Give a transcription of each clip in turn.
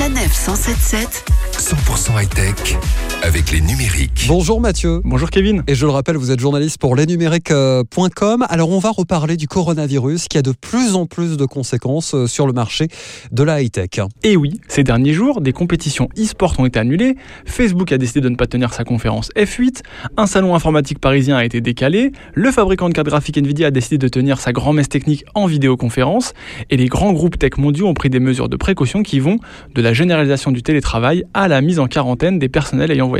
Sanef 177 100% high-tech avec les numériques. Bonjour Mathieu. Bonjour Kevin. Et je le rappelle, vous êtes journaliste pour lesnumériques.com. Alors on va reparler du coronavirus qui a de plus en plus de conséquences euh, sur le marché de la high-tech. Et oui, ces derniers jours, des compétitions e-sport ont été annulées, Facebook a décidé de ne pas tenir sa conférence F8, un salon informatique parisien a été décalé, le fabricant de cartes graphiques Nvidia a décidé de tenir sa grand-messe technique en vidéoconférence, et les grands groupes tech mondiaux ont pris des mesures de précaution qui vont de la généralisation du télétravail à la mise en quarantaine des personnels ayant voyagé.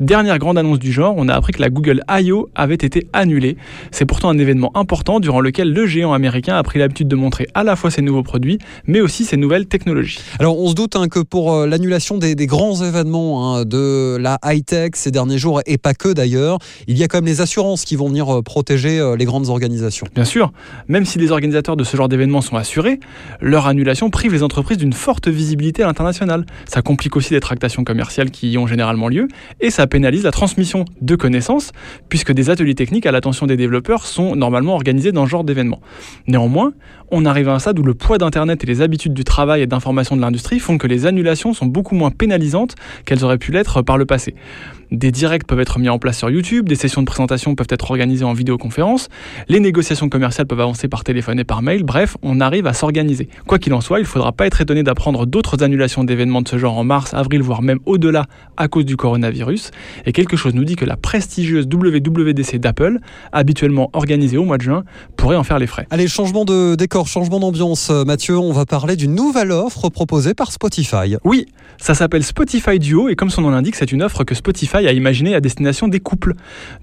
Dernière grande annonce du genre, on a appris que la Google I.O. avait été annulée. C'est pourtant un événement important durant lequel le géant américain a pris l'habitude de montrer à la fois ses nouveaux produits, mais aussi ses nouvelles technologies. Alors on se doute hein, que pour euh, l'annulation des, des, grands événements hein, de la high-tech ces derniers jours, et pas que d'ailleurs, il y a quand même les assurances qui vont venir euh, protéger euh, les grandes organisations. Bien sûr, même si les organisateurs de ce genre d'événements sont assurés, leur annulation prive les entreprises d'une forte visibilité à l'international. Ça complique aussi les tractations commerciales qui y ont généralement lieu, et ça pénalise la transmission de connaissances, puisque des ateliers techniques à l'attention des développeurs sont normalement organisés dans ce genre d'événements. Néanmoins, on arrive à un stade où le poids d'Internet et les habitudes du travail et d'information de l'industrie font que les annulations sont beaucoup moins pénalisantes qu'elles auraient pu l'être par le passé. Des directs peuvent être mis en place sur YouTube, des sessions de présentation peuvent être organisées en vidéoconférence, les négociations commerciales peuvent avancer par téléphone et par mail, bref, on arrive à s'organiser. Quoi qu'il en soit, il ne faudra pas être étonné d'apprendre d'autres annulations d'événements de ce genre en mars, avril, voire même au-delà à cause du coronavirus. Et quelque chose nous dit que la prestigieuse WWDC d'Apple, habituellement organisée au mois de juin, pourrait en faire les frais. Allez, changement de décor, changement d'ambiance, Mathieu, on va parler d'une nouvelle offre proposée par Spotify. Oui, ça s'appelle Spotify Duo et comme son nom l'indique, c'est une offre que Spotify a imaginé à destination des couples.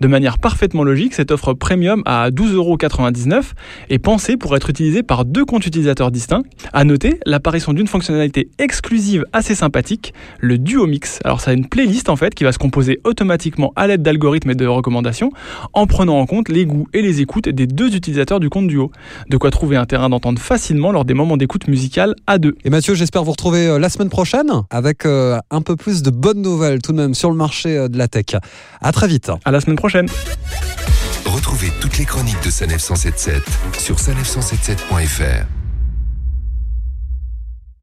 De manière parfaitement logique, cette offre premium à 12,99€ est pensée pour être utilisée par deux comptes utilisateurs distincts. À noter l'apparition d'une fonctionnalité exclusive assez sympathique, le Duo Mix. Alors ça a une playlist en fait qui va se composer automatiquement à l'aide d'algorithmes et de recommandations en prenant en compte les goûts et les écoutes des deux utilisateurs du compte Duo. De quoi trouver un terrain d'entente facilement lors des moments d'écoute musicale à deux. Et Mathieu, j'espère vous retrouver euh, la semaine prochaine avec euh, un peu plus de bonnes nouvelles tout de même sur le marché euh, de la tech. À très vite. À la semaine prochaine. Retrouvez toutes les chroniques de Sanef 177 sur sanef177.fr.